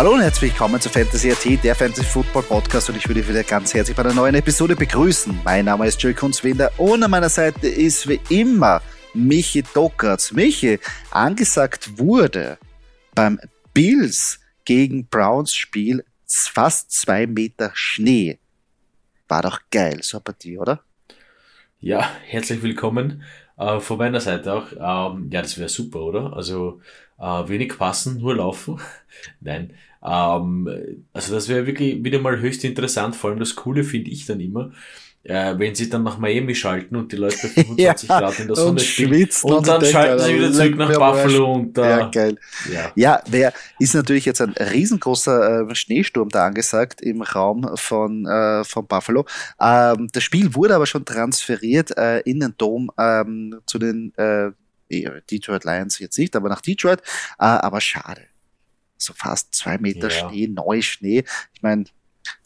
Hallo und herzlich willkommen zu Fantasy AT, der Fantasy Football Podcast und ich würde wieder ganz herzlich bei einer neuen Episode begrüßen. Mein Name ist Joey Kunzwinder und an meiner Seite ist wie immer Michi Dockertz. Michi, angesagt wurde beim Bills gegen Browns Spiel fast zwei Meter Schnee. War doch geil, so eine Partie, oder? Ja, herzlich willkommen äh, von meiner Seite auch. Ähm, ja, das wäre super, oder? Also äh, wenig passen, nur laufen. Nein. Ähm, also das wäre wirklich wieder mal höchst interessant. Vor allem das Coole finde ich dann immer, äh, wenn sie dann nach Miami schalten und die Leute bei 25 ja, Grad in der Sonne spielen und, und dann schalten sie wieder zurück nach Buffalo und da. Ja, geil. Ja, ja wer ist natürlich jetzt ein riesengroßer äh, Schneesturm da angesagt im Raum von, äh, von Buffalo. Ähm, das Spiel wurde aber schon transferiert äh, in den Dom ähm, zu den äh, Detroit Lions jetzt nicht, aber nach Detroit. Äh, aber schade. So fast zwei Meter ja. Schnee, Neuschnee. Ich meine,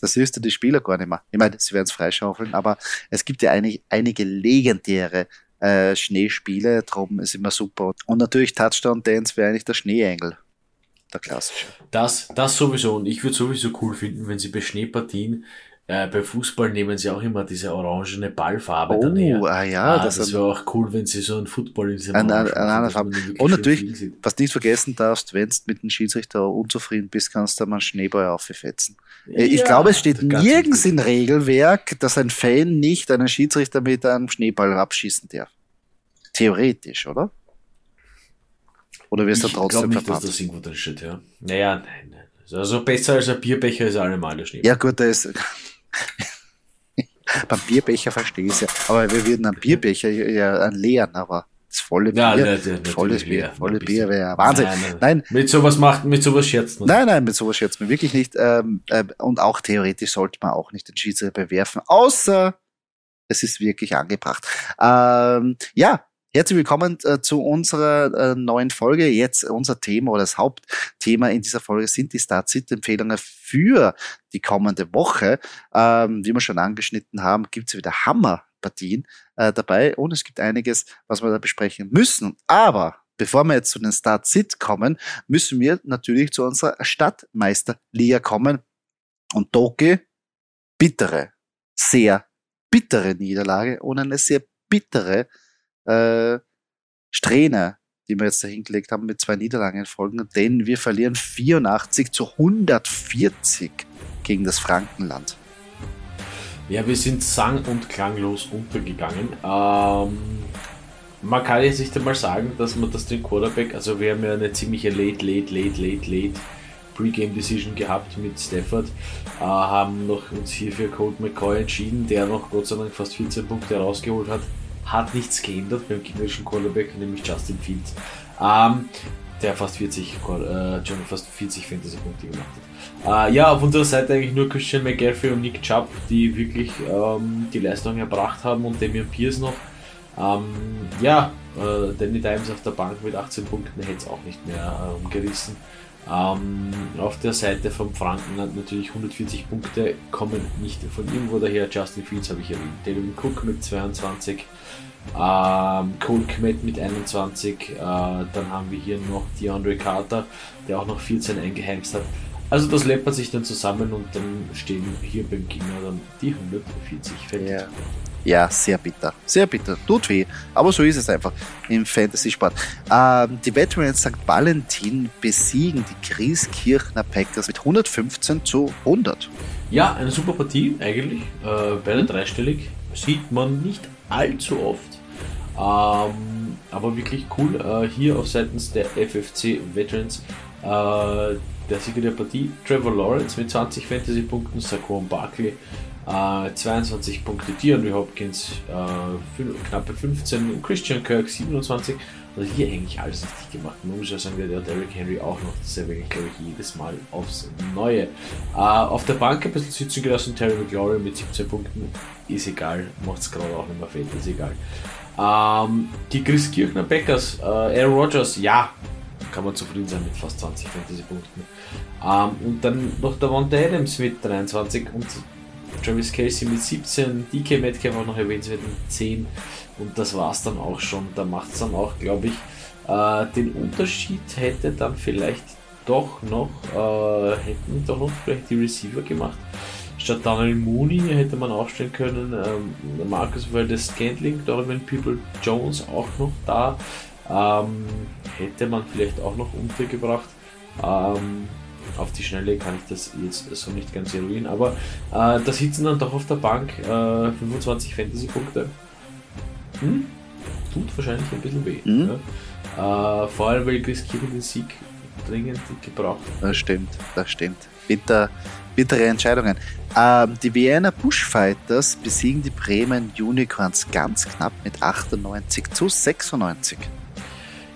das hilft die Spieler gar nicht mehr. Ich meine, sie werden es freischaufeln, aber es gibt ja einig, einige legendäre äh, Schneespiele, darum ist immer super. Und natürlich Touchdown Dance wäre eigentlich der Schneeengel. Der klassische. Das, das sowieso. Und ich würde sowieso cool finden, wenn sie bei Schneepartien äh, bei Fußball nehmen sie auch immer diese orangene Ballfarbe oh, dann her. Ah, ja, ah, das, das wäre auch cool, wenn sie so einen Football in diesem ein, ein, ein, Farbe. Und natürlich, was du nicht vergessen darfst, wenn du mit dem Schiedsrichter unzufrieden bist, kannst du mal einen Schneeball auffetzen. Äh, ich glaube, es steht nirgends im Regelwerk, dass ein Fan nicht einen Schiedsrichter mit einem Schneeball abschießen darf. Theoretisch, oder? Oder wirst du trotzdem nicht, verpasst? dass das irgendwo drin steht, ja. Naja, nein. Also besser als ein Bierbecher ist allemal der Schneeball. Ja gut, da ist beim Bierbecher verstehe ich es ja. Aber wir würden einen Bierbecher ja einen leeren, aber das volle Bier, ja, ne, ne, volles Bier, volle Bier wäre Wahnsinn. Nein, nein, nein, Mit sowas macht, mit sowas scherzt man. Nein, nein, mit sowas scherzt man wirklich nicht. Ähm, äh, und auch theoretisch sollte man auch nicht den Schiedsrichter bewerfen, außer es ist wirklich angebracht. Ähm, ja, Herzlich willkommen äh, zu unserer äh, neuen Folge. Jetzt unser Thema oder das Hauptthema in dieser Folge sind die Start-Sit-Empfehlungen für die kommende Woche. Ähm, wie wir schon angeschnitten haben, gibt es wieder Hammerpartien äh, dabei und es gibt einiges, was wir da besprechen müssen. Aber bevor wir jetzt zu den Start-Sit kommen, müssen wir natürlich zu unserer Stadtmeisterliga kommen. Und Doki, bittere, sehr bittere Niederlage und eine sehr bittere äh, Strähne, die wir jetzt da hingelegt haben mit zwei Niederlagen Folgen, denn wir verlieren 84 zu 140 gegen das Frankenland. Ja, wir sind sang- und klanglos untergegangen. Ähm, man kann jetzt nicht einmal sagen, dass man das den Quarterback, also wir haben ja eine ziemliche late, late, late, late, late Pre-Game Decision gehabt mit Stafford, äh, haben noch uns hier für Colt McCoy entschieden, der noch Gott sei Dank fast 14 Punkte rausgeholt hat hat nichts geändert beim gegnerischen Quarterback, nämlich Justin Fields, ähm, der fast 40, äh, fast 40 Fantasy-Punkte gemacht hat. Äh, ja, auf unserer Seite eigentlich nur Christian McGaffrey und Nick Chubb, die wirklich ähm, die Leistung erbracht haben und Damian Pierce noch. Ähm, ja, äh, Danny Dimes auf der Bank mit 18 Punkten hätte es auch nicht mehr ähm, gerissen. Ähm, auf der Seite vom Frankenland natürlich 140 Punkte kommen nicht von irgendwo daher. Justin Fields habe ich erwähnt. David Cook mit 22. Ähm, Cole Kmet mit 21. Äh, dann haben wir hier noch DeAndre Carter, der auch noch 14 eingeheimst hat. Also das läppert sich dann zusammen und dann stehen hier beim Gegner dann die 140 fertig. Yeah. Ja, sehr bitter. Sehr bitter. Tut weh. Aber so ist es einfach im Fantasy-Sport. Ähm, die Veterans St. Valentin besiegen die Grieskirchner Packers mit 115 zu 100. Ja, eine super Partie eigentlich. Äh, beide dreistellig. Sieht man nicht allzu oft. Ähm, aber wirklich cool. Äh, hier auf seitens der FFC Veterans äh, der Sieger der Partie, Trevor Lawrence mit 20 Fantasy-Punkten, Saquon Barkley äh, 22 Punkte, Dion Hopkins äh, knappe 15, Christian Kirk 27. Also hier eigentlich alles richtig gemacht. Man muss ja sagen, der Derrick Henry auch noch. Das erwähne glaube ich jedes Mal aufs Neue. Äh, auf der Bank ein bisschen sitzen gelassen, Terry McLaurin mit 17 Punkten. Ist egal, macht es gerade auch nicht mehr fett, ist egal. Ähm, die Chris Kirchner Packers, äh, Aaron Rodgers, ja, kann man zufrieden sein mit fast 20 Fantasy-Punkten. Ähm, und dann noch der Von Adams mit 23 und Travis Casey mit 17, DK Metcalf auch noch erwähnenswert mit 10 und das war es dann auch schon. Da macht es dann auch, glaube ich, äh, den Unterschied hätte dann vielleicht doch noch, äh, hätten doch noch vielleicht die Receiver gemacht. Statt Daniel Mooney hätte man aufstellen können, ähm, Marcus Valdez Scantling, Donovan People Jones auch noch da. Ähm, hätte man vielleicht auch noch untergebracht. Ähm, auf die Schnelle kann ich das jetzt so nicht ganz eruieren, aber äh, da sitzen dann doch auf der Bank äh, 25 Fantasy-Punkte. Hm? Tut wahrscheinlich ein bisschen weh. Mhm. Ja? Äh, vor allem, weil Chris Kirchen den Sieg dringend gebraucht Das stimmt, das stimmt. Bitter, bittere Entscheidungen. Ähm, die Vienna Bushfighters besiegen die Bremen Unicorns ganz knapp mit 98 zu 96.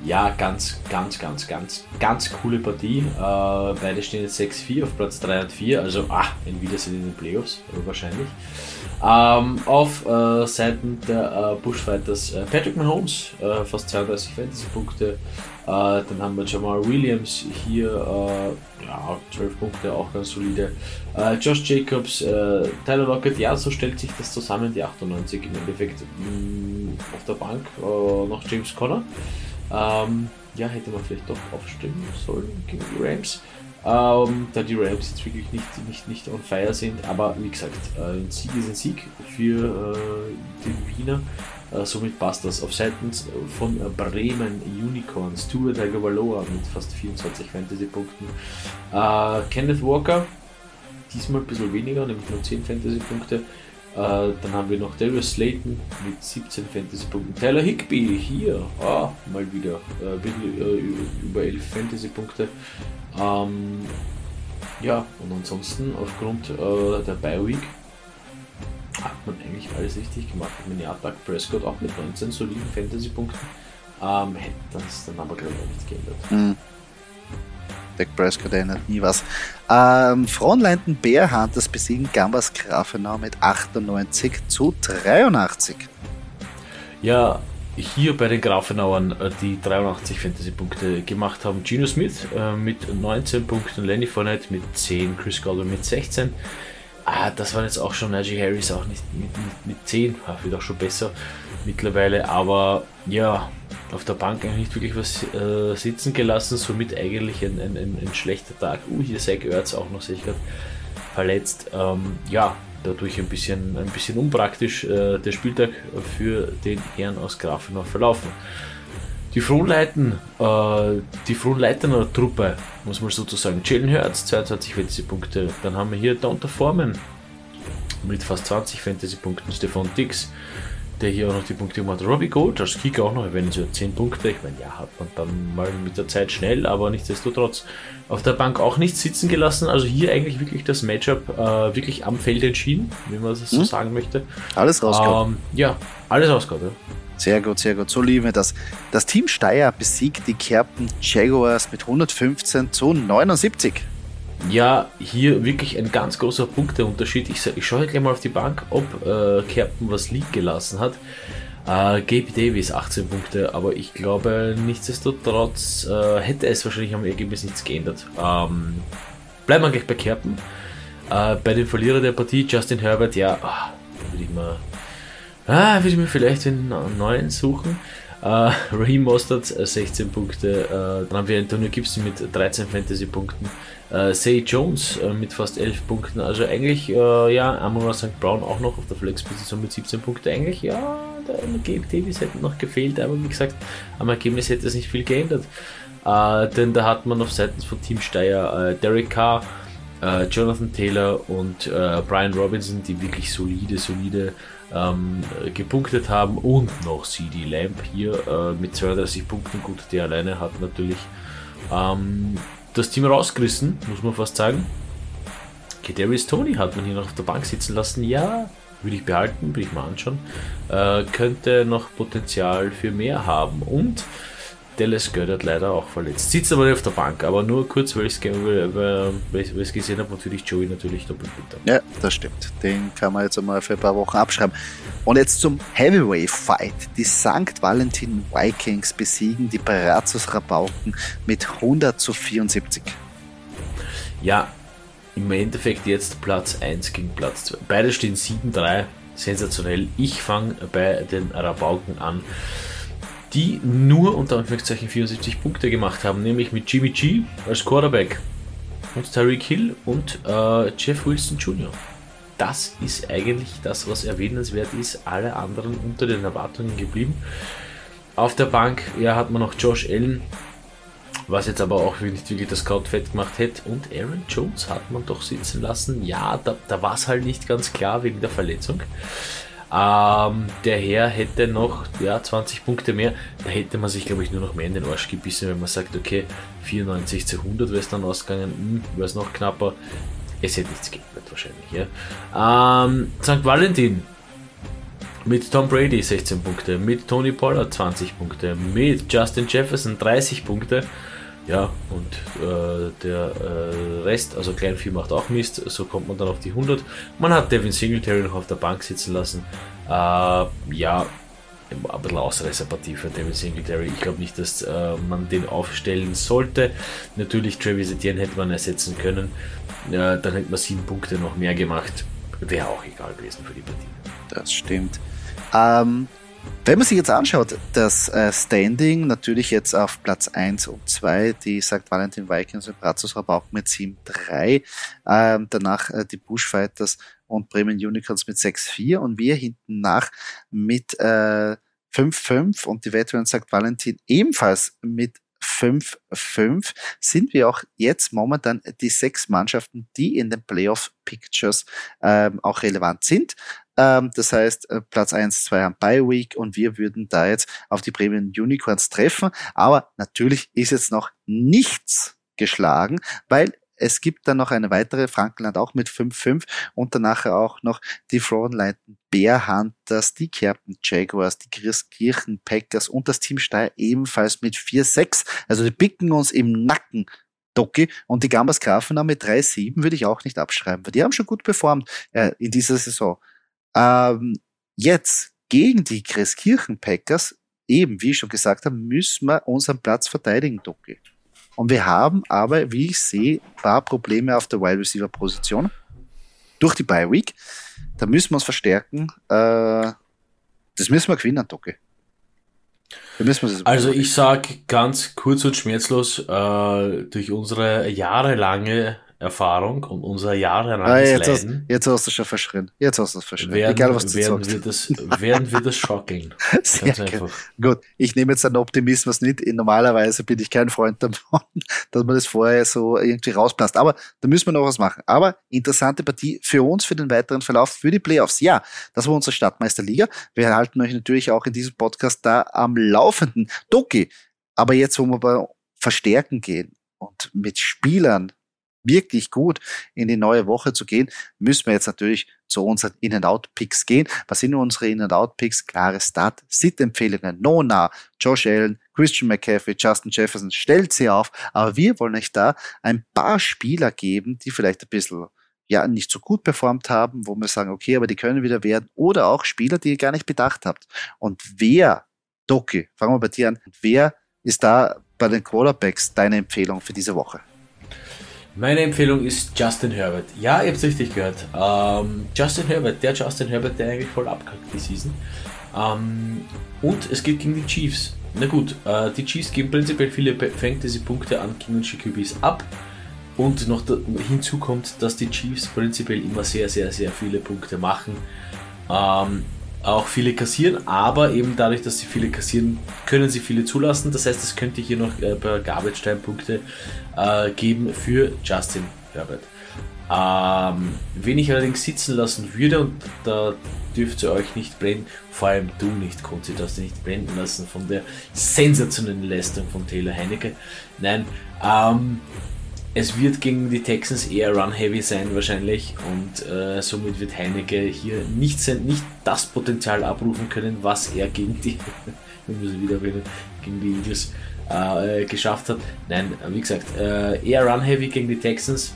Ja, ganz, ganz, ganz, ganz, ganz coole Partie. Äh, beide stehen jetzt 6-4 auf Platz 3 und 4, also ah, ein Wiedersehen in den Playoffs, wahrscheinlich. Ähm, auf äh, Seiten der äh, Bushfighters äh, Patrick Mahomes, äh, fast 32 Fantasy-Punkte. Äh, dann haben wir Jamal Williams hier, ja, 12 Punkte, auch ganz solide. Josh Jacobs, Tyler Lockett, ja, so stellt sich das zusammen, die 98 im Endeffekt mh, mm, auf der Bank. noch James Conner. Ähm, ja, hätte man vielleicht doch aufstimmen sollen gegen die Rams. Ähm, da die Rams jetzt wirklich nicht, nicht, nicht on fire sind, aber wie gesagt, äh, ein Sieg ist ein Sieg für äh, die Wiener. Äh, somit passt das. Auf Seiten von Bremen Unicorns, Tua Tagovailoa mit fast 24 Fantasy-Punkten. Äh, Kenneth Walker, diesmal ein bisschen weniger, nämlich nur 10 Fantasy-Punkte. Äh, dann haben wir noch Darius Slayton mit 17 Fantasy-Punkten. Tyler Higby hier, ah, mal wieder, äh, äh, über 11 Fantasy-Punkte. Ähm, ja, und ansonsten aufgrund äh, der Bye-Week hat man eigentlich alles richtig gemacht. Mit Attack Prescott auch mit 19 soliden Fantasy-Punkten. Ähm, hätte das dann aber glaube ich nicht geändert. Mhm. Dak Prescott erinnert nie was. Ähm, Frontleinten Bear Hunters besiegen Gambas Grafenau mit 98 zu 83. Ja, hier bei den Grafenauern, äh, die 83 Fantasy-Punkte gemacht haben. Gino Smith äh, mit 19 Punkten, Lenny Fournette mit 10, Chris Godwin mit 16. Ah, das waren jetzt auch schon Najee Harris auch nicht mit, mit, mit 10, ah, wird auch schon besser mittlerweile, aber ja, auf der Bank eigentlich nicht wirklich was äh, sitzen gelassen, somit eigentlich ein, ein, ein, ein schlechter Tag. Uh, hier Zach Ertz auch noch sicher verletzt. Ähm, ja, dadurch ein bisschen, ein bisschen unpraktisch äh, der Spieltag für den Herrn aus Grafenau verlaufen. Die Fronleiten, äh, die Fronleitener Truppe, muss man sozusagen. Jalen Hurts, 22 Fantasy-Punkte. Dann haben wir hier Donta Forman mit fast 20 Fantasy-Punkten. Stefan Dix der hier auch noch die Punkte gemacht hat. Robbie Gold als Kicker auch noch, wenn so 10 Punkte. Ich meine, ja, hat man dann mal mit der Zeit schnell, aber nichtsdestotrotz auf der Bank auch nicht sitzen gelassen. Also hier eigentlich wirklich das Matchup äh, wirklich am Feld entschieden, wie man das so hm? sagen möchte. Alles rausgehauen. Ähm, ja, alles rausgehauen. Ja. Sehr gut, sehr gut. So lieben wir das. Das Team Steyr besiegt die Kerpen Jaguars mit 115 zu 79 ja, hier wirklich ein ganz großer Punkteunterschied. Ich, ich schaue gleich mal auf die Bank, ob äh, Captain was liegen gelassen hat. Äh, Gabe Davis 18 Punkte, aber ich glaube nichtsdestotrotz äh, hätte es wahrscheinlich am Ergebnis nichts geändert. Ähm, bleiben wir gleich bei Kerpen. Äh, bei den Verlierer der Partie, Justin Herbert, ja, ah, würde ich ah, würde ich mir vielleicht einen neuen suchen. Uh, Raheem Mostert 16 Punkte, uh, dann haben wir Antonio Gibson mit 13 Fantasy-Punkten, äh, Say Jones äh, mit fast 11 Punkten. Also eigentlich, äh, ja, Amora St. Brown auch noch auf der Flex-Position mit 17 Punkten. Eigentlich, ja, der Gabe Davis hätte noch gefehlt, aber wie gesagt, am Ergebnis hätte es nicht viel geändert. Äh, denn da hat man auf Seiten von Team Steyr äh, Derek Carr, äh, Jonathan Taylor und Brian Robinson, die wirklich solide, solide ähm, gepunktet haben und noch CD Lamp hier äh, mit 32 Punkten. Gut, der alleine hat natürlich ähm, das Team rausgerissen, muss man fast sagen. Kadarius Tony hat man hier noch auf der Bank sitzen lassen. Ja, würde ich behalten, würde ich mal anschauen. Äh, könnte noch Potenzial für mehr haben. Und Dallas Goddard leider auch verletzt. Sitzt aber nicht auf der Bank, aber nur kurz, weil ich es gesehen habe, natürlich Joey natürlich doppelt bitter. Ja, das stimmt. Den kann man jetzt einmal für ein paar Wochen abschreiben. Und jetzt zum Heavyweight Fight. Die St. Valentin Vikings besiegen die Brazos Rabauken mit 100 zu 74. Ja, im Endeffekt jetzt Platz 1 gegen Platz 2. Beide stehen 7-3. Sensationell. Ich fange bei den Rabauken an die nur unter Anführungszeichen 74 Punkte gemacht haben, nämlich mit Jimmy G als Quarterback und Tyreek Hill und äh, Jeff Wilson Jr. Das ist eigentlich das, was erwähnenswert ist. Alle anderen unter den Erwartungen geblieben. Auf der Bank ja, hat man noch Josh Allen, was jetzt aber auch nicht wirklich das Kraut fett gemacht hätte. Und Aaron Jones hat man doch sitzen lassen. Ja, da, da war es halt nicht ganz klar wegen der Verletzung. Ähm, der Herr hätte noch ja, 20 Punkte mehr. Da hätte man sich, glaube ich, nur noch mehr in den Arsch gebissen, wenn man sagt, okay, 94 zu 100 wäre es dann ausgegangen, hm, wäre es noch knapper. Es hätte nichts geändert wahrscheinlich. Ja. Ähm, St. Valentin mit Tom Brady 16 Punkte, mit Tony Pollard 20 Punkte, mit Justin Jefferson 30 Punkte. Ja, und äh, der äh, Rest, also Kleinvieh macht auch Mist, so kommt man dann auf die 100. Man hat Devin Singletary noch auf der Bank sitzen lassen. Äh, ja, ein bisschen Ausreißerpartie für Devin Singletary. Ich glaube nicht, dass äh, man den aufstellen sollte. Natürlich, Travis Etienne hätte man ersetzen können. dann hätte man sieben Punkte noch mehr gemacht. Wäre auch egal gewesen für die Partie. Das stimmt. Ähm, wenn man sich jetzt anschaut, das äh, Standing natürlich jetzt auf Platz 1 und 2, die St. Valentin Vikings und Brazos Rabauch mit 7-3, ähm, danach äh, die Bushfighters und Bremen Unicorns mit 6-4 und wir hinten nach mit äh, 5-5 und die Veteran St. Valentin ebenfalls mit 5-5 sind wir auch jetzt momentan die sechs Mannschaften, die in den Playoff Pictures ähm, auch relevant sind. Ähm, das heißt, äh, Platz 1, 2 haben Bye Week und wir würden da jetzt auf die Premium Unicorns treffen. Aber natürlich ist jetzt noch nichts geschlagen, weil es gibt dann noch eine weitere, Frankenland auch mit 5-5 und danach auch noch die Frauenleiten Bear Hunters, die Kerpen Jaguars, die Christkirchen Packers und das Team Steyr ebenfalls mit 4-6. Also die picken uns im Nacken Doki und die Gambas Grafenau mit 3-7 würde ich auch nicht abschreiben, weil die haben schon gut performt äh, in dieser Saison. Ähm, jetzt gegen die Christkirchen Packers, eben wie ich schon gesagt habe, müssen wir unseren Platz verteidigen, Doki. Und wir haben aber, wie ich sehe, ein paar Probleme auf der Wide Receiver Position. Durch die Bye Week. Da müssen wir uns verstärken. Äh, das müssen wir gewinnen, Doki. Also ich sage ganz kurz und schmerzlos, äh, durch unsere jahrelange Erfahrung und unser jahrelanges ah, jetzt Leiden. Hast, jetzt hast du schon verschrien. Jetzt hast du es verschrien. Werden, Egal, was du werden. Wir das, werden wir das schockeln. Sehr einfach. Gut, ich nehme jetzt einen Optimismus nicht. Normalerweise bin ich kein Freund davon, dass man das vorher so irgendwie rauspasst. Aber da müssen wir noch was machen. Aber interessante Partie für uns, für den weiteren Verlauf, für die Playoffs. Ja, das war unsere Stadtmeisterliga. Wir halten euch natürlich auch in diesem Podcast da am Laufenden. Doki, aber jetzt, wo wir bei Verstärken gehen und mit Spielern wirklich gut in die neue Woche zu gehen, müssen wir jetzt natürlich zu unseren In-and-Out-Picks gehen. Was sind unsere In-and-Out-Picks? Klare Start, Sit-Empfehlungen, Nona, Josh Allen, Christian McCaffrey, Justin Jefferson, stellt sie auf. Aber wir wollen euch da ein paar Spieler geben, die vielleicht ein bisschen ja nicht so gut performt haben, wo wir sagen, okay, aber die können wieder werden. Oder auch Spieler, die ihr gar nicht bedacht habt. Und wer, Doki, fangen wir bei dir an, wer ist da bei den Quarterbacks deine Empfehlung für diese Woche? Meine Empfehlung ist Justin Herbert. Ja, ihr habt es richtig gehört. Ähm, Justin Herbert, der Justin Herbert, der eigentlich voll abkackt die Season. Ähm, und es geht gegen die Chiefs. Na gut, äh, die Chiefs geben prinzipiell viele Fantasy-Punkte an gegnerische QBs ab. Und noch hinzu kommt, dass die Chiefs prinzipiell immer sehr, sehr, sehr viele Punkte machen. Ähm, auch viele kassieren, aber eben dadurch, dass sie viele kassieren, können sie viele zulassen. Das heißt, es könnte hier noch äh, ein paar Garbage-Time-Punkte äh, geben für Justin Herbert. Ähm, wen ich allerdings sitzen lassen würde, und da dürft ihr euch nicht brennen, vor allem du nicht, Kunzi, darfst du nicht blenden lassen von der sensationellen Leistung von Taylor Heinecke. Nein, ähm, es wird gegen die Texans eher run-heavy sein wahrscheinlich und äh, somit wird Heinecke hier nicht, sein, nicht das Potenzial abrufen können, was er gegen die, wir müssen wieder erwähnen, gegen die Eagles äh, geschafft hat. Nein, wie gesagt, äh, eher run-heavy gegen die Texans.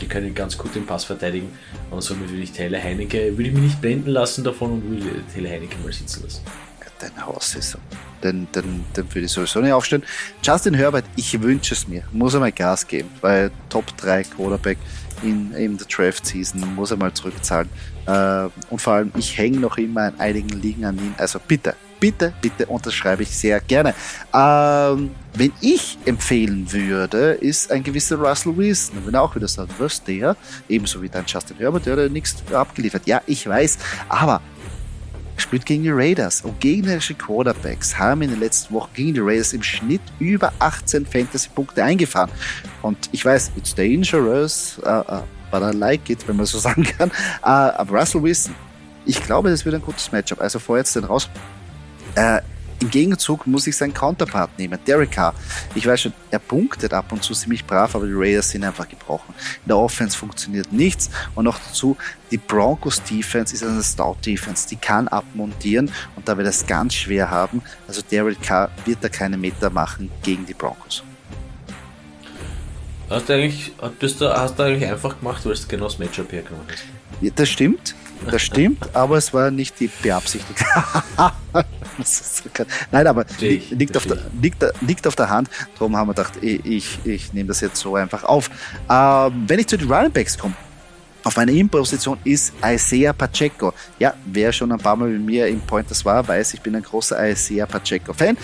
Die können ganz gut den Pass verteidigen und somit würde ich Taylor Heinecke, würde ich mich nicht blenden lassen davon und würde Taylor Heinecke mal sitzen lassen. Haus ist so. Den, den, den würde ich sowieso nicht aufstellen. Justin Herbert, ich wünsche es mir. Muss er mal Gas geben, weil Top 3 Quarterback in, in der Draft Season muss er mal zurückzahlen. Äh, und vor allem, ich hänge noch immer in einigen Ligen an ihn. Also bitte, bitte, bitte unterschreibe ich sehr gerne. Ähm, wenn ich empfehlen würde, ist ein gewisser Russell Wilson. Wenn er auch wieder sagt, was der, ebenso wie dein Justin Herbert, der hat nichts abgeliefert. Ja, ich weiß, aber spielt gegen die Raiders und gegnerische Quarterbacks haben in den letzten Wochen gegen die Raiders im Schnitt über 18 Fantasy-Punkte eingefahren. Und ich weiß, it's dangerous, uh, uh, but I like it, wenn man so sagen kann. Uh, aber Russell Wilson, ich glaube, das wird ein gutes Matchup. Also vorher den raus. Äh, Gegenzug muss ich seinen Counterpart nehmen, Derek Carr. Ich weiß schon, er punktet ab und zu ziemlich brav, aber die Raiders sind einfach gebrochen. In der Offense funktioniert nichts und noch dazu, die Broncos Defense ist eine Stout Defense, die kann abmontieren und da wird es ganz schwer haben. Also Derek Carr wird da keine Meter machen gegen die Broncos. Hast du eigentlich, bist du, hast du eigentlich einfach gemacht, weil du genau das Matchup hergenommen hast? Ja, das stimmt, das stimmt, aber es war nicht die beabsichtigte. Nein, aber ich, liegt, auf der, liegt, liegt, auf der Hand. Darum haben wir gedacht, ich, ich, ich nehme das jetzt so einfach auf. Ähm, wenn ich zu den Running Backs komme, auf meiner In-Position ist Isaiah Pacheco. Ja, wer schon ein paar Mal mit mir im Pointers war, weiß, ich bin ein großer Isaiah Pacheco-Fan.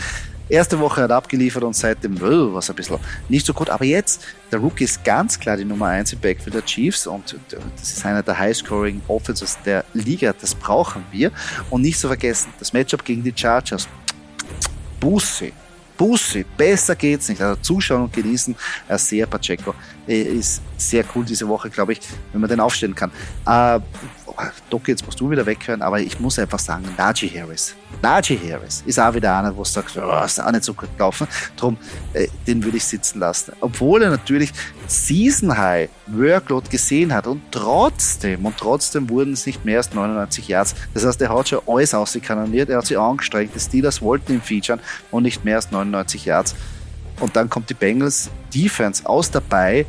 Erste Woche hat er abgeliefert und seitdem oh, war es ein bisschen nicht so gut. Aber jetzt, der Rookie ist ganz klar die Nummer 1 im Backfield der Chiefs und das ist einer der High-Scoring Offenses der Liga. Das brauchen wir. Und nicht zu vergessen, das Matchup gegen die Chargers. Busse. Busse, besser geht's nicht. Also zuschauen und genießen. Sehr Pacheco ist sehr cool diese Woche, glaube ich, wenn man den aufstellen kann. Äh, Doc, jetzt musst du wieder weghören, aber ich muss einfach sagen, Najee Harris. Najee Harris ist auch wieder einer, wo du sagst, oh, ist auch nicht so gut gelaufen. Drum, äh, den würde ich sitzen lassen. Obwohl er natürlich Season High Workload gesehen hat und trotzdem, und trotzdem wurden es nicht mehr als 99 Yards. Das heißt, er hat schon alles ausgekanoniert, er hat sich angestrengt, die Steelers wollten ihn featuren und nicht mehr als 99 Yards. Und dann kommt die Bengals Defense aus dabei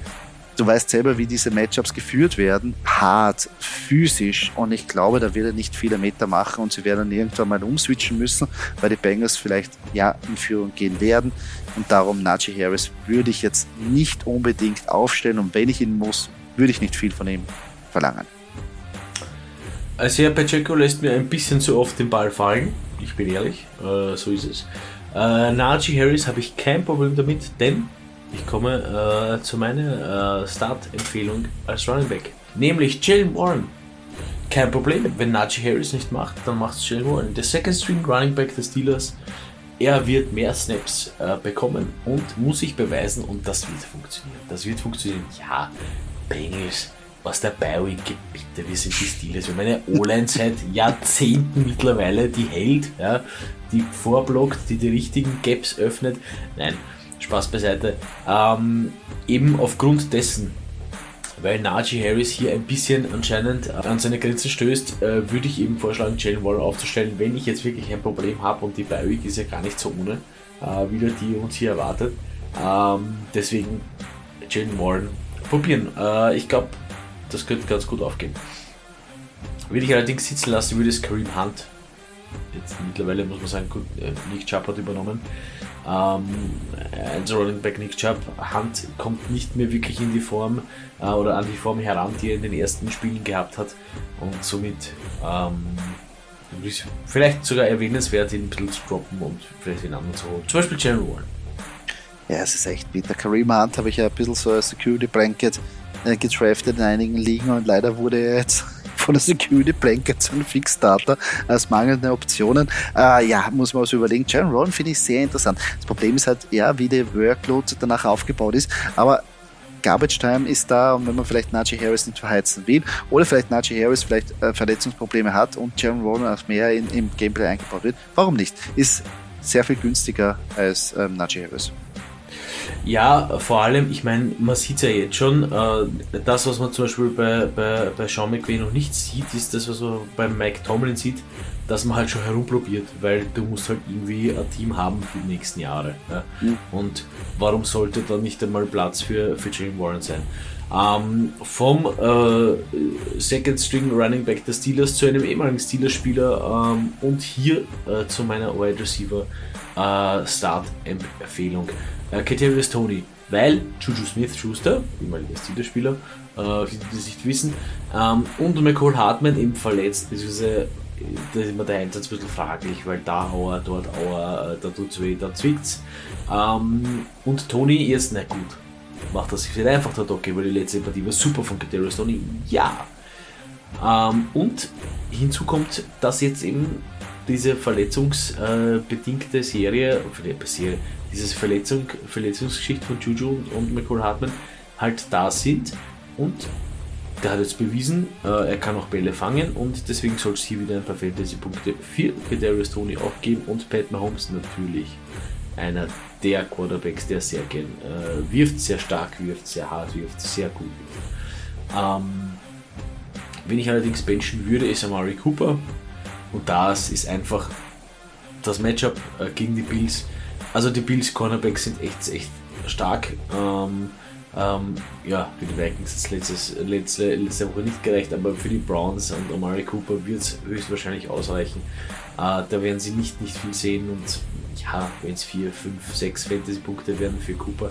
du weißt selber, wie diese Matchups geführt werden. Hart, physisch. Und ich glaube, da wird er nicht viele Meter machen und sie werden irgendwann mal umswitchen müssen, weil die Bengals vielleicht ja in Führung gehen werden. Und darum Najee Harris würde ich jetzt nicht unbedingt aufstellen. Und wenn ich ihn muss, würde ich nicht viel von ihm verlangen. Also Herr Pacheco lässt mir ein bisschen zu oft den Ball fallen. Ich bin ehrlich, äh, so ist es. Äh, Najee Harris habe ich kein Problem damit, denn ich komme äh, zu meiner äh, Start-Empfehlung als Running Back. Nämlich Jalen Warren. Kein Problem, wenn Najee Harris nicht macht, dann macht es Jalen Warren. Der Second String Running Back des Steelers. Er wird mehr Snaps äh, bekommen und muss sich beweisen und das wird funktionieren. Das wird funktionieren. Ja, Bengals aus der Bi-Week, bitte, wir sind die Steelers. Wir haben eine O-Line seit Jahrzehnten mittlerweile, die hält, ja, die vorblockt, die die richtigen Gaps öffnet. Nein, Spaß beiseite. Ähm, eben aufgrund dessen, weil Najee Harris hier ein bisschen anscheinend an seine Grenzen stößt, äh, würde ich eben vorschlagen, Jalen Waller aufzustellen, wenn ich jetzt wirklich ein Problem habe und die Bi-Week ist ja gar nicht so ohne, äh, wieder die uns hier erwartet. Ähm, deswegen Jalen Warren probieren. Äh, ich glaube, das könnte ganz gut aufgehen. Würde ich allerdings sitzen lassen, würde es Kareem Hunt. Jetzt mittlerweile muss man sagen, gut, äh, Nick Chubb hat übernommen. Ähm, also Running Back Nick Chubb, Hand kommt nicht mehr wirklich in die Form äh, oder an die Form heran, die er in den ersten Spielen gehabt hat und somit ähm, vielleicht sogar erwähnenswert, ihn ein bisschen zu droppen und vielleicht den anderen zu holen. Zum Beispiel Jerry Warren. Ja, es ist echt bitter. Kareem Hunt habe ich ja ein bisschen so als Security Blanket äh, getraftet in einigen Ligen und leider wurde er jetzt von der Security Blanket zu einem Fixstarter als mangelnde Optionen. Äh, ja, muss man was überlegen. Jaron Ron finde ich sehr interessant. Das Problem ist halt, ja, wie der Workload danach aufgebaut ist, aber Garbage Time ist da und wenn man vielleicht Najee Harris nicht verheizen will oder vielleicht Najee Harris vielleicht äh, Verletzungsprobleme hat und Jaron Warren als mehr in, im Gameplay eingebaut wird, warum nicht? Ist sehr viel günstiger als ähm, Najee Harris. Ja, vor allem, ich meine, man sieht es ja jetzt schon, äh, das, was man zum Beispiel bei, bei, bei Sean McVay noch nicht sieht, ist das, was man bei Mike Tomlin sieht, dass man halt schon herumprobiert, weil du musst halt irgendwie ein Team haben für die nächsten Jahre. Ja? Mhm. Und warum sollte da nicht einmal Platz für, für Jalen Warren sein? Ähm, vom äh, Second String Running Back der Steelers zu einem ehemaligen Steelers-Spieler ähm, und hier äh, zu meiner Wide Receiver äh, Start-Empfehlung. Äh, Katarius Tony, weil Juju Smith-Schuster, ehemaliger Steelers-Spieler, äh, die das nicht wissen, ähm, und McCall Hartman eben verletzt, beziehungsweise da ist immer der Einsatz ein bisschen fraglich, weil da Auer, dort Auer, äh, da tut's weh, da zwickt's. Ähm, und Tony ist, na gut, macht das sich einfach der Docke, weil die letzte Partie war super von Kadarius Tony, ja. Ähm, und hinzu kommt, dass jetzt eben diese verletzungsbedingte Serie, Serie diese Verletzung, Verletzungsgeschichte von Juju und McCall Hartman halt da sind und der hat jetzt bewiesen, äh, er kann auch Bälle fangen und deswegen soll es hier wieder ein paar Fantasy-Punkte für Darius Tony auch geben und Pat Mahomes natürlich einer der Quarterbacks, der sehr gern äh, wirft, sehr stark wirft, sehr hart wirft, sehr gut wirft. Ähm, wenn ich allerdings benchen würde, ist Amari Cooper und das ist einfach das Matchup äh, gegen die Bills. Also die Bills Cornerbacks sind echt, echt stark. Ähm, ähm, ja, für die Vikings ist letztes, letzte, letzte Woche nicht gerecht, aber für die Browns und Amari Cooper wird es höchstwahrscheinlich ausreichen. Äh, da werden sie nicht, nicht viel sehen und ja, wenn es 4, 5, 6 Fantasy-Punkte werden für Cooper,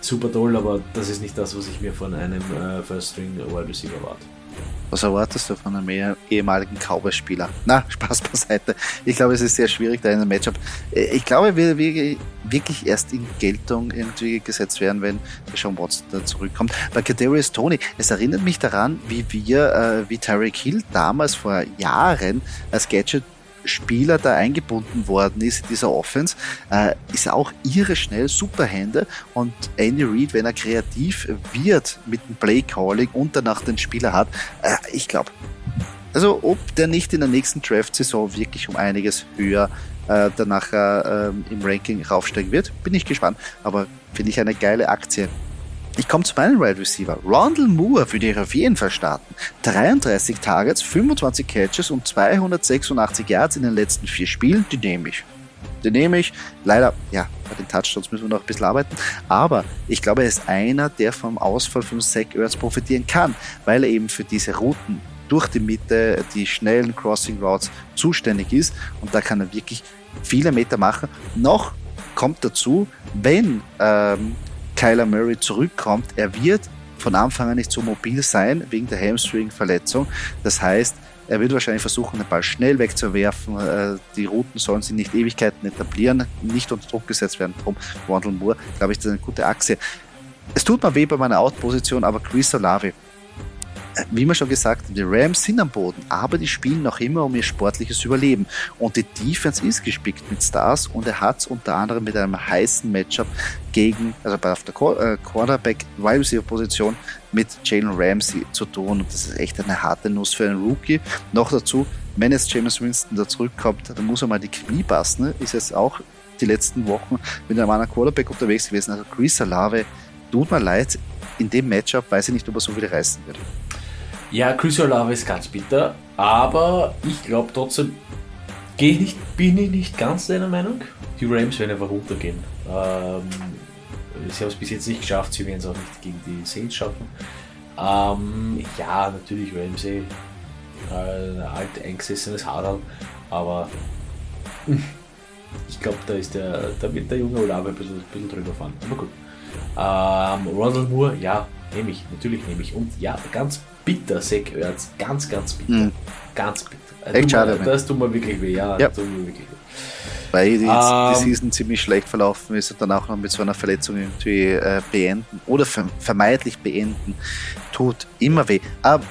super toll, aber das ist nicht das, was ich mir von einem äh, First String Wide Receiver erwarte. Was erwartest du von einem ehemaligen Cowboy-Spieler? Na, Spaß beiseite. Ich glaube, es ist sehr schwierig da in einem Matchup. Äh, ich glaube, wir wirklich erst in Geltung irgendwie gesetzt werden, wenn Sean Watson da zurückkommt. Bei Kadarius Tony, es erinnert mich daran, wie wir, äh, wie Tyreek Hill damals vor Jahren als Gadget Spieler da eingebunden worden ist in dieser Offense, äh, ist auch irre schnell, super Hände und Andy Reid, wenn er kreativ wird mit dem Play Calling und danach den Spieler hat, äh, ich glaube, also ob der nicht in der nächsten Draft-Saison wirklich um einiges höher äh, danach äh, im Ranking raufsteigen wird, bin ich gespannt, aber finde ich eine geile Aktie. Ich komme zu meinem Wide Receiver. Rondell Moore für die auf jeden Fall starten. 33 Targets, 25 Catches und 286 Yards in den letzten vier Spielen. Die nehme ich. Die nehme ich. Leider, ja, bei den Touchdowns müssen wir noch ein bisschen arbeiten. Aber ich glaube, er ist einer, der vom Ausfall von Zach Ertz profitieren kann, weil er eben für diese Routen durch die Mitte, die schnellen Crossing Routes zuständig ist. Und da kann er wirklich viele Meter machen. Noch kommt dazu, wenn ähm, Kyler Murray zurückkommt, er wird von Anfang an nicht so mobil sein wegen der Hamstring-Verletzung. Das heißt, er wird wahrscheinlich versuchen, den Ball schnell wegzuwerfen. Äh, die Routen sollen sich nicht Ewigkeiten etablieren, nicht unter Druck gesetzt werden. Drum Wandel Moore, glaube ich, das ist eine gute Achse. Es tut mir weh bei meiner Out-Position, aber Chris Olave wie man schon gesagt hat, die Rams sind am Boden, aber die spielen noch immer um ihr sportliches Überleben. Und die Defense ist gespickt mit Stars und er hat es unter anderem mit einem heißen Matchup gegen, also auf der äh, Quarterback Wide Receiver Position mit Jalen Ramsey zu tun. Und das ist echt eine harte Nuss für einen Rookie. Noch dazu, wenn jetzt James Winston da zurückkommt, dann muss er mal die Knie passen. Ist jetzt auch die letzten Wochen mit einem anderen Quarterback unterwegs gewesen. Also Chris Alave, tut mir leid, in dem Matchup weiß ich nicht, ob er so viel reißen wird. Ja, Chris Olave ist ganz bitter, aber ich glaube trotzdem, ich nicht, bin ich nicht ganz deiner Meinung. Die Rams werden einfach runtergehen. Ähm, sie haben es bis jetzt nicht geschafft, sie werden es auch nicht gegen die Saints schaffen. Ähm, ja, natürlich Ramsey, äh, ein alt eingesessenes Hadal, aber ich glaube, da ist der, da wird der junge Olave ein bisschen, ein bisschen drüber fahren. Aber gut. Ähm, Ronald Moore, ja, nehme ich, natürlich nehme ich. Und ja, ganz bitter, Ertz. Ganz, ganz bitter. Mhm. Ganz bitter. Also, Echt schade. Das tut mir wirklich weh, ja. ja. Das tut mir wirklich weh. Weil die, um, die ähm. Season ziemlich schlecht verlaufen ist und dann auch noch mit so einer Verletzung irgendwie äh, beenden oder vermeidlich beenden, tut immer weh. Aber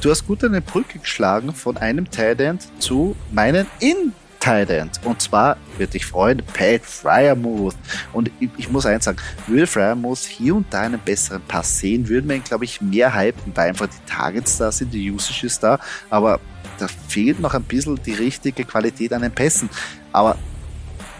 du hast gut eine Brücke geschlagen von einem Tight End zu meinen in Tight End. Und zwar würde ich freuen, Pat Fryermuth. Und ich, ich, muss eins sagen, würde Fryermuth hier und da einen besseren Pass sehen, würden wir ihn, glaube ich, mehr hypen, weil einfach die Targets da sind, die Usage ist da, aber da fehlt noch ein bisschen die richtige Qualität an den Pässen. Aber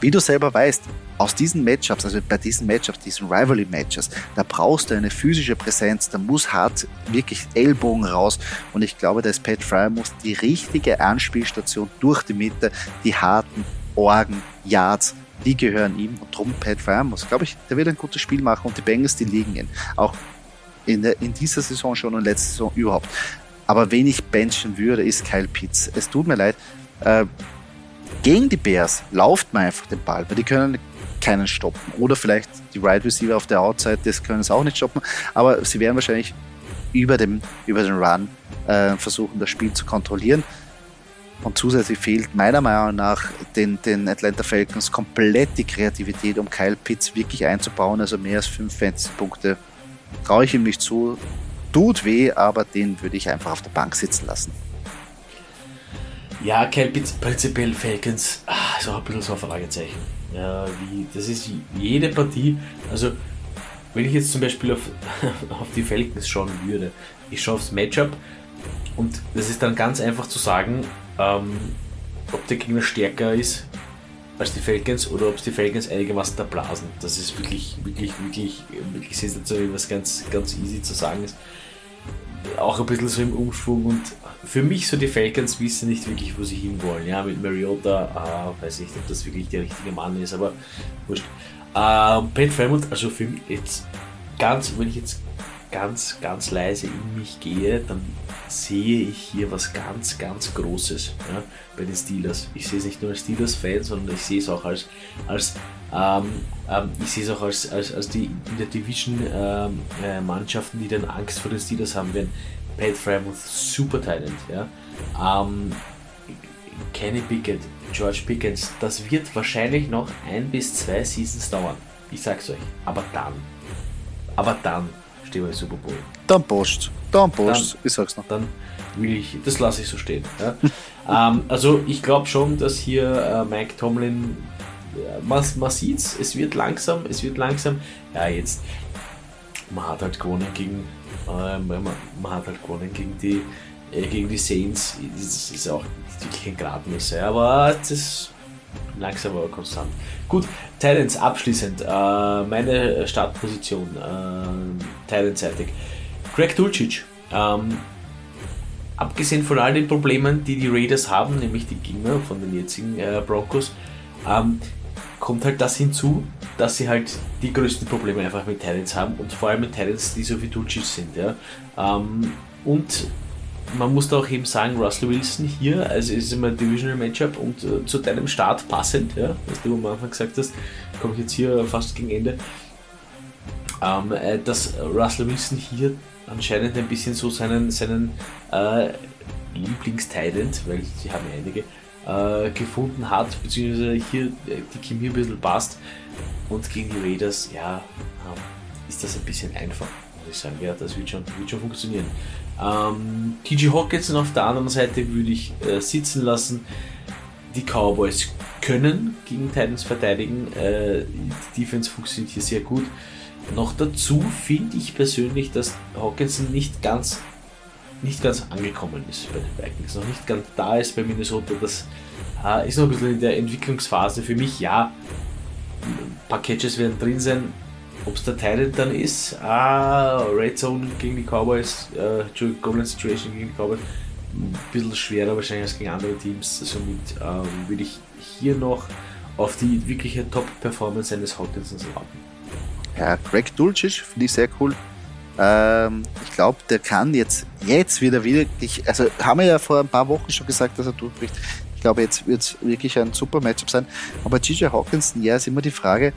wie du selber weißt, aus diesen Matchups, also bei diesen Matchups, diesen Rivalry-Matches, da brauchst du eine physische Präsenz, da muss hart wirklich Ellbogen raus und ich glaube, da ist Pat Fryer muss die richtige Anspielstation durch die Mitte, die harten Orgen, Yards, die gehören ihm und drum Pat Fryer muss, glaube ich, der wird ein gutes Spiel machen und die Bengals, die liegen ihn. Auch in, der, in dieser Saison schon und letzte Saison überhaupt. Aber wen ich benchen würde, ist Kyle Pitts. Es tut mir leid, äh, gegen die Bears lauft man einfach den Ball, weil die können keinen stoppen. Oder vielleicht die Right Receiver auf der Outside, das können es auch nicht stoppen. Aber sie werden wahrscheinlich über, dem, über den Run äh, versuchen, das Spiel zu kontrollieren. Und zusätzlich fehlt meiner Meinung nach den, den Atlanta Falcons komplett die Kreativität, um Kyle Pitts wirklich einzubauen. Also mehr als fünf Fantasy-Punkte traue ich ihm nicht zu. Tut weh, aber den würde ich einfach auf der Bank sitzen lassen. Ja, Kyle Pitts, prinzipiell Falcons, ah, ist auch ein bisschen so ein Fragezeichen. Ja, wie, das ist jede Partie, also wenn ich jetzt zum Beispiel auf, auf die Falcons schauen würde, ich schaue aufs Matchup und das ist dann ganz einfach zu sagen, ähm, ob der Gegner stärker ist als die Falcons oder ob es die Falcons einigermaßen da blasen. Das ist wirklich, wirklich, wirklich, wirklich sensationell, was ganz, ganz easy zu sagen ist. Auch ein bisschen so im Umschwung und für mich so die Falcons wissen nicht wirklich, wo sie hinwollen. Ja, mit Mariota, äh, weiß ich nicht, ob das wirklich der richtige Mann ist, aber wurscht. Äh, Pat Fremont, also für mich jetzt ganz, wenn ich jetzt ganz, ganz leise in mich gehe, dann sehe ich hier was ganz, ganz Großes ja, bei den Steelers. Ich sehe es nicht nur als Steelers-Fan, sondern ich sehe es auch als, als ähm, ähm, ich sehe es auch als, als, als die in der Division ähm, äh, Mannschaften, die dann Angst vor den Steelers haben werden. Pat Fremont, super Talent. Ja. Ähm, Kenny Pickett, George Pickens, das wird wahrscheinlich noch ein bis zwei Seasons dauern. Ich sag's euch. Aber dann, aber dann stehen wir im Super Bowl. Dann post. Dann post. Ich sag's noch. Dann will ich, das lasse ich so stehen. Ja. ähm, also ich glaube schon, dass hier äh, Mike Tomlin, äh, man, man sieht's, es wird langsam, es wird langsam. Ja, jetzt, man hat halt gewonnen gegen äh, man, man, hat halt gewonnen gegen die, äh, gegen die Saints. Das ist auch wirklich ein Gradmesser, aber das ist langsam aber konstant. Gut, Titans abschließend. Äh, meine Startposition, äh, Titans-seitig. Greg Dulcich. Ähm, abgesehen von all den Problemen, die die Raiders haben, nämlich die Gegner von den jetzigen äh, Broncos, ähm, kommt halt das hinzu, dass sie halt die größten Probleme einfach mit Talents haben und vor allem mit Talents, die so wie Dulcich sind. Ja. Ähm, und man muss da auch eben sagen, Russell Wilson hier, also es ist immer ein Divisional Matchup und äh, zu deinem Start passend, ja, was du am Anfang gesagt hast, komme ich jetzt hier fast gegen Ende, ähm, äh, dass Russell Wilson hier anscheinend ein bisschen so seinen, seinen äh, Lieblingstalent, weil sie haben einige, äh, gefunden hat, beziehungsweise hier äh, die Chemie ein bisschen passt. Und gegen die Raiders, ja, ähm, ist das ein bisschen einfach, muss ich sagen. Ja, das wird schon, wird schon funktionieren. Ähm, TG Hawkinson auf der anderen Seite würde ich äh, sitzen lassen. Die Cowboys können gegen Titans verteidigen. Äh, die Defense funktioniert hier sehr gut. Noch dazu finde ich persönlich, dass Hawkinson nicht ganz nicht ganz angekommen ist bei den Vikings, noch nicht ganz da ist bei Minnesota. Das äh, ist noch ein bisschen in der Entwicklungsphase. Für mich, ja, ein paar Catches werden drin sein. Ob es der Tyrant dann ist, ah, Red Zone gegen die Cowboys, äh, Goblin Situation gegen die Cowboys, ein bisschen schwerer wahrscheinlich als gegen andere Teams. Somit ähm, würde ich hier noch auf die wirkliche Top-Performance eines Hawkinsons warten. Ja, Greg Dulcich finde ich sehr cool. Ähm, ich glaube, der kann jetzt, jetzt wieder wirklich, also haben wir ja vor ein paar Wochen schon gesagt, dass er durchbricht. Ich glaube, jetzt wird es wirklich ein super Matchup sein. Aber Gigi Hawkinson, ja, ist immer die Frage,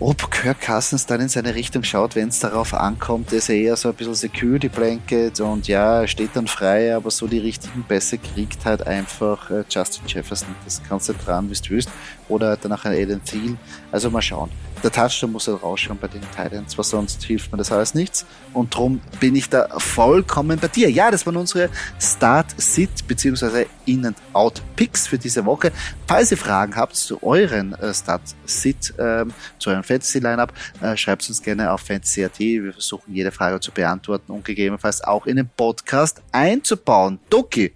ob Kirk Cousins dann in seine Richtung schaut, wenn es darauf ankommt, ist er eher so ein bisschen Security Blanket und ja, steht dann frei, aber so die richtigen Pässe kriegt halt einfach äh, Justin Jefferson. Das kannst du dran, wie du willst. Oder danach ein Aiden Thiel. Also mal schauen der Touchdown muss halt rausschauen bei den Titans, was sonst hilft mir das alles nichts. Und darum bin ich da vollkommen bei dir. Ja, das waren unsere Start-Sit bzw. In-and-Out-Picks für diese Woche. Falls ihr Fragen habt zu euren äh, Start-Sit, ähm, zu eurem Fantasy-Lineup, äh, schreibt uns gerne auf fantasy.at. Wir versuchen jede Frage zu beantworten und gegebenenfalls auch in den Podcast einzubauen. Doki,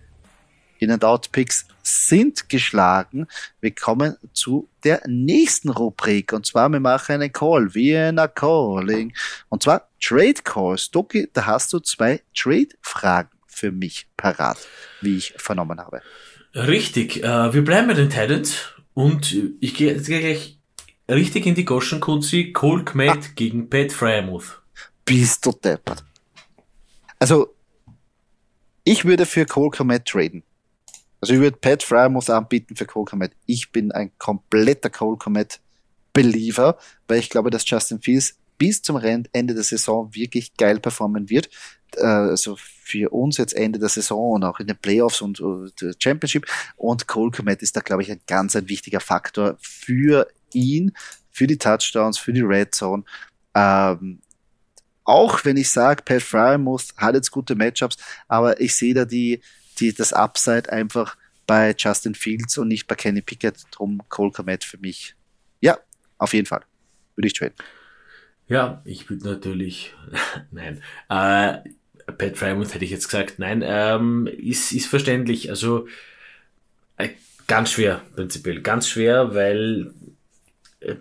In-and-Out-Picks sind geschlagen. Wir kommen zu der nächsten Rubrik und zwar wir machen einen Call, Vienna Calling und zwar Trade Calls. Doki, da hast du zwei Trade-Fragen für mich parat, wie ich vernommen habe. Richtig, äh, wir bleiben bei den Titans und ich gehe jetzt gleich richtig in die Goschenkunzi. Cole Kmet ah. gegen Pat Fryermuth. Bist du deppert. Also, ich würde für Cole Kmet traden. Also ich würde Pat Fryermuth anbieten für Cole Komet. Ich bin ein kompletter Cole Komet Believer, weil ich glaube, dass Justin Fields bis zum Ende der Saison wirklich geil performen wird. Äh, also für uns jetzt Ende der Saison und auch in den Playoffs und der Championship. Und Cole Komet ist da, glaube ich, ein ganz ein wichtiger Faktor für ihn, für die Touchdowns, für die Red Zone. Ähm, auch wenn ich sage, Pat Fryermuth hat jetzt gute Matchups, aber ich sehe da die, die, das Upside einfach bei Justin Fields und nicht bei Kenny Pickett. Drum Cole Komet für mich. Ja, auf jeden Fall. Würde ich traden. Ja, ich würde natürlich, nein, äh, Pat Frymouth hätte ich jetzt gesagt, nein, ähm, ist, ist verständlich. Also äh, ganz schwer, prinzipiell, ganz schwer, weil äh,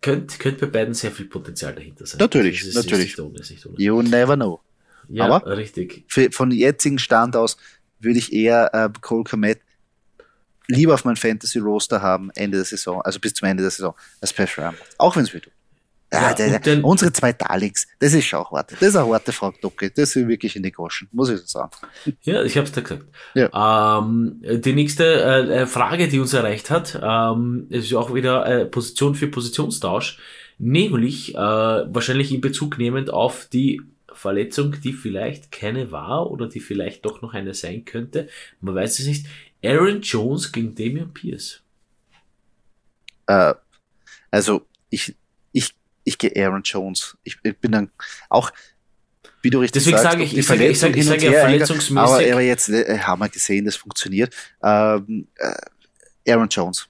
könnte könnt bei beiden sehr viel Potenzial dahinter sein. Natürlich, ist, natürlich. Ist ohne, ohne. You never know. Ja, Aber richtig. Für, von jetzigen Stand aus würde ich eher äh, Cole Komet lieber auf mein Fantasy Roster haben, Ende der Saison, also bis zum Ende der Saison, als Ram. Auch wenn es wird. Ja, ja, der, der, unsere zwei Darlings, das ist schon hart. Das ist eine harte Frage, Docke. Das ist wirklich in die Goschen, muss ich so sagen. Ja, ich habe es da gesagt. Ja. Ähm, die nächste äh, äh, Frage, die uns erreicht hat, ähm, ist auch wieder äh, Position für Positionstausch, nämlich äh, wahrscheinlich in Bezug nehmend auf die Verletzung, die vielleicht keine war oder die vielleicht doch noch eine sein könnte. Man weiß es nicht. Aaron Jones gegen Damian Pierce. Äh, also ich, ich, ich gehe Aaron Jones. Ich, ich bin dann auch, wie du richtig Deswegen sagst, sage ich, ich sage, ich sage, ich sage ja verletzungsmäßig. Aber, aber jetzt äh, haben wir gesehen, das funktioniert. Ähm, äh, Aaron Jones.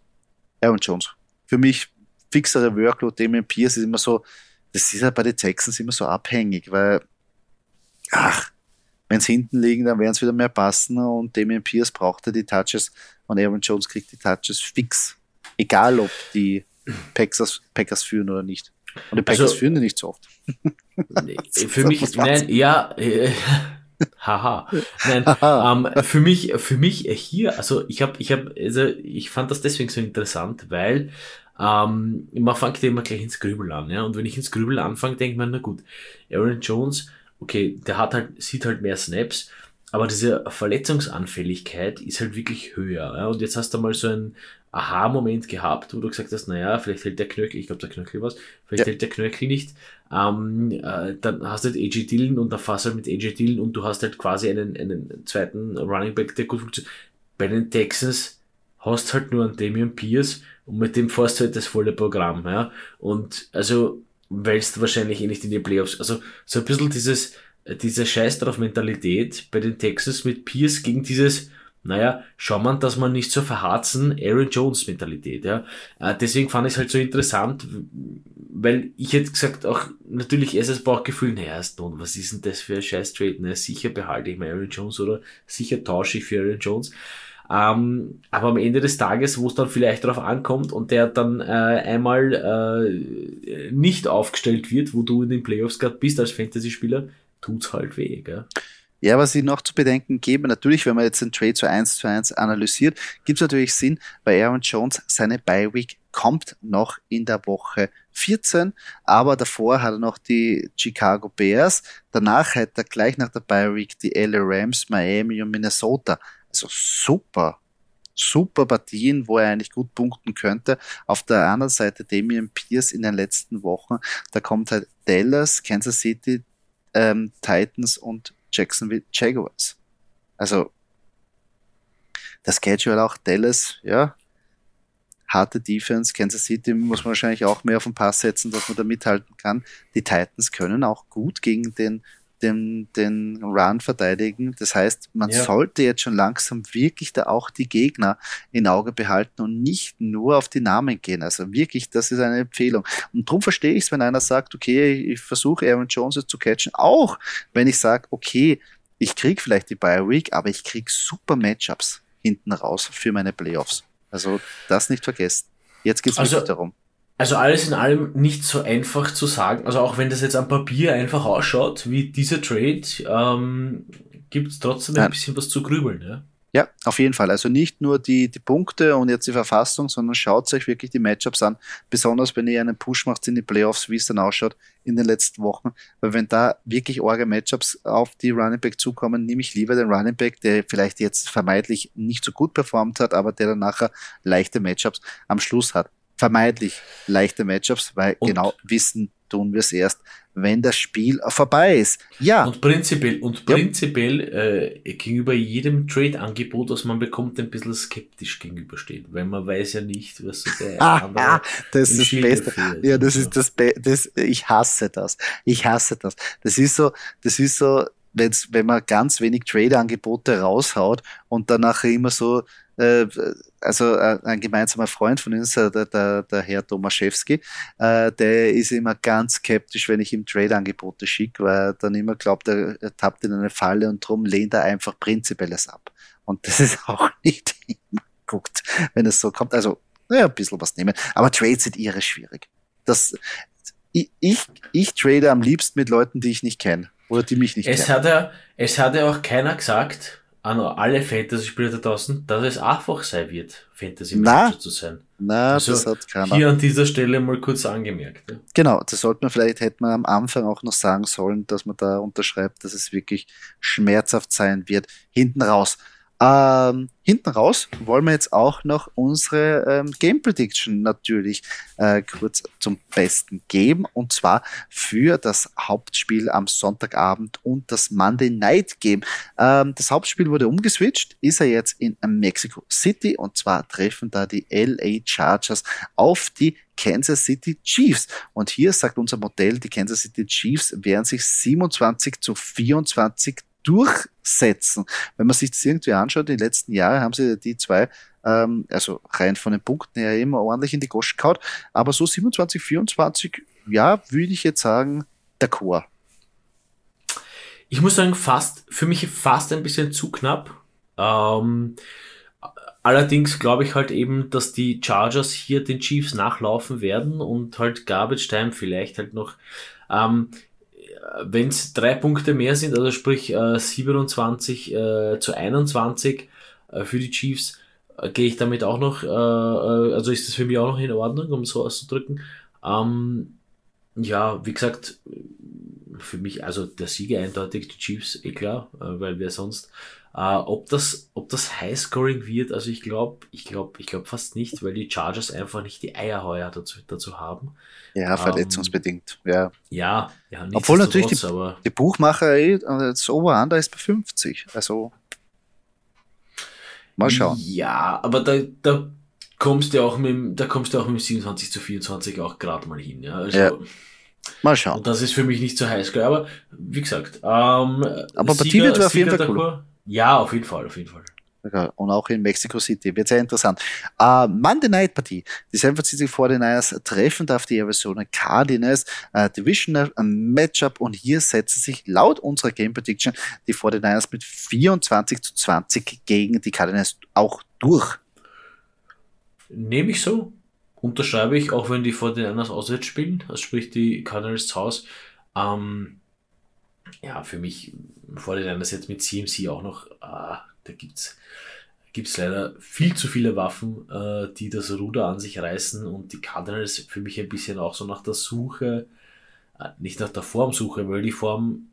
Aaron Jones. Für mich fixere Workload, Damian Pierce ist immer so, das ist ja bei den Texans immer so abhängig, weil ach, wenn es hinten liegen, dann werden es wieder mehr passen und Damien Pierce brauchte die Touches und Aaron Jones kriegt die Touches fix. Egal, ob die Packers, Packers führen oder nicht. Und die Packers also, führen die nicht so oft. Für mich, nein, ja, äh, haha, nein, ähm, für mich, für mich hier, also ich habe, ich habe, also ich fand das deswegen so interessant, weil ähm, man fängt immer gleich ins Grübeln an, ja, und wenn ich ins Grübeln anfange, denkt man, na gut, Aaron Jones okay, der hat halt, sieht halt mehr Snaps, aber diese Verletzungsanfälligkeit ist halt wirklich höher. Ja? Und jetzt hast du mal so einen Aha-Moment gehabt, wo du gesagt hast, naja, vielleicht hält der Knöchel, ich glaube der Knöchel was, vielleicht ja. hält der Knöchel nicht. Ähm, äh, dann hast du halt AJ Dillon und da fährst halt mit AJ Dillon und du hast halt quasi einen, einen zweiten Running Back, der gut funktioniert. Bei den Texans hast halt nur einen Damian Pierce und mit dem fährst du halt das volle Programm. Ja? Und also wälzt wahrscheinlich eh nicht in die Playoffs. Also so ein bisschen dieses, diese Scheiß drauf Mentalität bei den Texans mit Pierce gegen dieses, naja, schau man, dass man nicht so verharzen, Aaron Jones Mentalität, ja. Äh, deswegen fand ich es halt so interessant, weil ich hätte gesagt, auch natürlich ist es Bauchgefühl, naja, Stone, was ist denn das für ein Scheiß Trade, ne? Sicher behalte ich mir Aaron Jones oder sicher tausche ich für Aaron Jones. Ähm, aber am Ende des Tages, wo es dann vielleicht darauf ankommt und der dann äh, einmal äh, nicht aufgestellt wird, wo du in den Playoffs gerade bist als Fantasy-Spieler, tut's halt weh, gell? Ja, was ich noch zu bedenken gebe, natürlich, wenn man jetzt den Trade zu 1 zu 1 analysiert, gibt es natürlich Sinn, weil Aaron Jones seine Bye-Week kommt noch in der Woche 14, aber davor hat er noch die Chicago Bears, danach hat er gleich nach der Bye-Week die LA Rams, Miami und Minnesota. Also super. super Partien, wo er eigentlich gut punkten könnte. Auf der anderen Seite Damian Pierce in den letzten Wochen, da kommt halt Dallas, Kansas City, ähm, Titans und Jacksonville Jaguars. Also das Schedule auch Dallas, ja, harte Defense. Kansas City muss man wahrscheinlich auch mehr auf den Pass setzen, dass man da mithalten kann. Die Titans können auch gut gegen den den, den Run verteidigen. Das heißt, man ja. sollte jetzt schon langsam wirklich da auch die Gegner in Auge behalten und nicht nur auf die Namen gehen. Also wirklich, das ist eine Empfehlung. Und darum verstehe ich es, wenn einer sagt, okay, ich versuche Aaron Jones zu catchen, auch wenn ich sage, okay, ich krieg vielleicht die Bye Week, aber ich krieg super Matchups hinten raus für meine Playoffs. Also das nicht vergessen. Jetzt geht es also, wirklich darum. Also alles in allem nicht so einfach zu sagen. Also auch wenn das jetzt am Papier einfach ausschaut, wie dieser Trade, ähm, gibt es trotzdem Nein. ein bisschen was zu grübeln. Ja? Ja, auf jeden Fall. Also nicht nur die, die Punkte und jetzt die Verfassung, sondern schaut euch wirklich die Matchups an. Besonders wenn ihr einen Push macht in die Playoffs, wie es dann ausschaut in den letzten Wochen. Weil wenn da wirklich eure Matchups auf die Running Back zukommen, nehme ich lieber den Running Back, der vielleicht jetzt vermeintlich nicht so gut performt hat, aber der dann nachher leichte Matchups am Schluss hat vermeintlich leichte Matchups, weil und genau wissen tun wir es erst, wenn das Spiel vorbei ist. Ja. Und prinzipiell, und prinzipiell äh, gegenüber jedem Trade-Angebot, das man bekommt, ein bisschen skeptisch gegenüberstehen, weil man weiß ja nicht, was so der ah, andere Das ist das Beste. Ja, das ist das, Be das Ich hasse das. Ich hasse das. Das ist so, das ist so, wenn's, wenn man ganz wenig Trade-Angebote raushaut und danach immer so äh, also äh, ein gemeinsamer Freund von uns, äh, der, der, der Herr Tomaszewski, äh, der ist immer ganz skeptisch, wenn ich ihm Trade-Angebote schicke, weil er dann immer glaubt, er, er tappt in eine Falle und drum lehnt er einfach Prinzipielles ab. Und das ist auch nicht immer gut, wenn es so kommt. Also, naja, ein bisschen was nehmen. Aber Trades sind irre schwierig. Das, ich, ich, ich trade am liebsten mit Leuten, die ich nicht kenne. Oder die mich nicht es kennen. Hat ja, es hat ja auch keiner gesagt, an alle Fantasy-Spieler da draußen, dass es einfach sein wird, Fantasy-Manager zu sein. Na, also das hat keiner. Hier an dieser Stelle mal kurz angemerkt. Ja. Genau, das sollte man vielleicht, hätte man am Anfang auch noch sagen sollen, dass man da unterschreibt, dass es wirklich schmerzhaft sein wird. Hinten raus. Ähm, hinten raus wollen wir jetzt auch noch unsere ähm, Game Prediction natürlich äh, kurz zum Besten geben und zwar für das Hauptspiel am Sonntagabend und das Monday Night Game. Ähm, das Hauptspiel wurde umgeswitcht, ist er jetzt in Mexico City und zwar treffen da die LA Chargers auf die Kansas City Chiefs. Und hier sagt unser Modell, die Kansas City Chiefs werden sich 27 zu 24 durchsetzen. Wenn man sich das irgendwie anschaut, die letzten Jahre haben sie die zwei, ähm, also rein von den Punkten her immer ordentlich in die Goschen kaut, aber so 27, 24, ja, würde ich jetzt sagen, der Chor. Ich muss sagen, fast, für mich fast ein bisschen zu knapp. Ähm, allerdings glaube ich halt eben, dass die Chargers hier den Chiefs nachlaufen werden und halt Garbage Time vielleicht halt noch ähm, wenn es drei Punkte mehr sind, also sprich äh, 27 äh, zu 21 äh, für die Chiefs, äh, gehe ich damit auch noch, äh, äh, also ist das für mich auch noch in Ordnung, um es so auszudrücken. Ähm, ja, wie gesagt, für mich, also der Sieger eindeutig die Chiefs, eh klar, weil wer sonst. Uh, ob das, ob das Highscoring wird, also ich glaube, ich glaube, ich glaube fast nicht, weil die Chargers einfach nicht die Eierheuer dazu, dazu haben. Ja, verletzungsbedingt, um, ja. Ja, ja Obwohl natürlich die, aber die Buchmacher, eh, das Over-Under ist bei 50, also mal schauen. Ja, aber da, da kommst du auch mit, da kommst du auch mit 27 zu 24 auch gerade mal hin, ja. Also, ja. Mal schauen. Und das ist für mich nicht so heiß, aber wie gesagt, ähm, aber Partie wird auf jeden Fall cool. Ja, auf jeden Fall, auf jeden Fall. Und auch in Mexico City. Wird sehr interessant. Uh, Monday Night Partie. Die San Francisco 49ers treffen auf die Arizona Cardinals. Uh, Divisional Matchup. Und hier setzen sich laut unserer Game Prediction die 49ers mit 24 zu 20 gegen die Cardinals auch durch. Nehme ich so. Unterschreibe ich, auch wenn die 49ers auswärts spielen. Also sprich die Cardinals zu Hause. Ähm, ja, für mich vor den das jetzt mit CMC auch noch, ah, da gibt's gibt's leider viel zu viele Waffen, äh, die das Ruder an sich reißen und die Cardinals für mich ein bisschen auch so nach der Suche, äh, nicht nach der Formsuche, weil die Form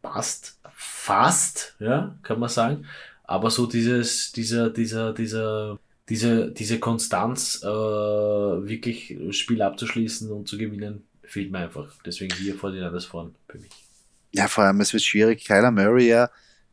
passt fast, ja, kann man sagen, aber so dieses, dieser, dieser, dieser diese, diese Konstanz, äh, wirklich Spiel abzuschließen und zu gewinnen, fehlt mir einfach. Deswegen hier vor den Anders vorn für mich. Ja, vor allem, es wird schwierig. Kyler Murray ja,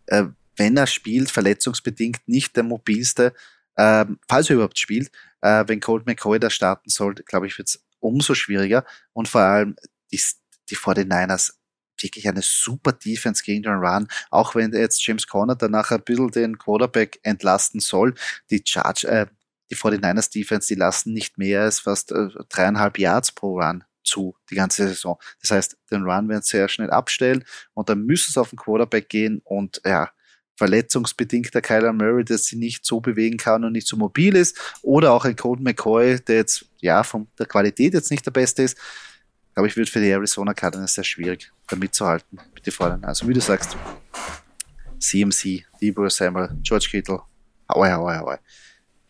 äh, wenn er spielt, verletzungsbedingt nicht der mobilste, äh, falls er überhaupt spielt. Äh, wenn Colt McCoy da starten sollte, glaube ich, wird es umso schwieriger. Und vor allem die, die 49ers wirklich eine super Defense gegen den Run, auch wenn jetzt James Conner danach ein bisschen den Quarterback entlasten soll. Die Charge, äh, die 49ers Defense, die lassen nicht mehr als fast äh, dreieinhalb Yards pro Run zu, die ganze Saison. Das heißt, den Run werden sie sehr schnell abstellen und dann müssen sie auf den Quarterback gehen und ja, verletzungsbedingter Kyler Murray, der sie nicht so bewegen kann und nicht so mobil ist, oder auch ein Colt McCoy, der jetzt ja von der Qualität jetzt nicht der beste ist, glaube ich, wird für die Arizona Cardinals sehr schwierig, da mitzuhalten mit den Vorderen. Also wie du sagst, CMC, Debo Samuel, George Kittle, aue, aue, aue.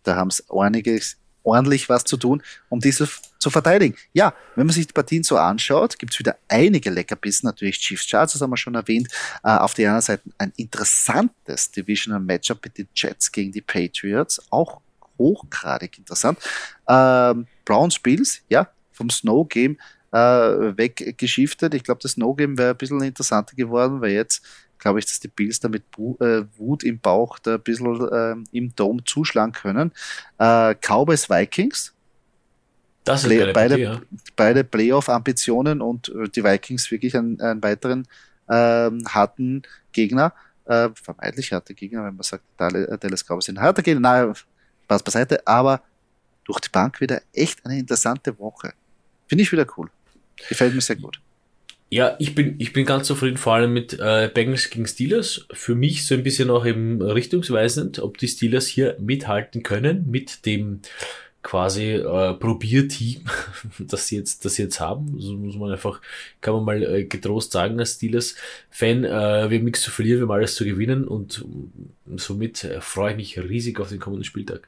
Da haben es einiges ordentlich was zu tun, um diese zu verteidigen. Ja, wenn man sich die Partien so anschaut, gibt es wieder einige Leckerbissen. Natürlich Chiefs das haben wir schon erwähnt. Äh, auf der anderen Seite ein interessantes Divisional Matchup mit den Jets gegen die Patriots. Auch hochgradig interessant. Ähm, Browns Bills, ja, vom Snow Game äh, weggeschiftet. Ich glaube, das Snow Game wäre ein bisschen interessanter geworden, weil jetzt glaube ich, dass die Bills da mit äh, Wut im Bauch da ein bisschen äh, im Dom zuschlagen können. Äh, Cowboys Vikings. Das ist Play, beide, Idee, ja. beide Playoff-Ambitionen und äh, die Vikings wirklich einen, einen weiteren ähm, harten Gegner. Äh, vermeintlich harte Gegner, wenn man sagt, äh, Dallas Cowboys sind harter Gegner. Nein, Spaß beiseite, aber durch die Bank wieder echt eine interessante Woche. Finde ich wieder cool. Gefällt mir sehr gut. Ja, ich bin, ich bin ganz zufrieden, vor allem mit äh, Bengals gegen Steelers. Für mich so ein bisschen auch eben richtungsweisend, ob die Steelers hier mithalten können mit dem quasi äh, Probierteam, das sie jetzt, das sie jetzt haben. So muss man einfach, kann man mal äh, getrost sagen als Steelers-Fan, äh, wir haben nichts zu verlieren, wir haben alles zu gewinnen und somit äh, freue ich mich riesig auf den kommenden Spieltag.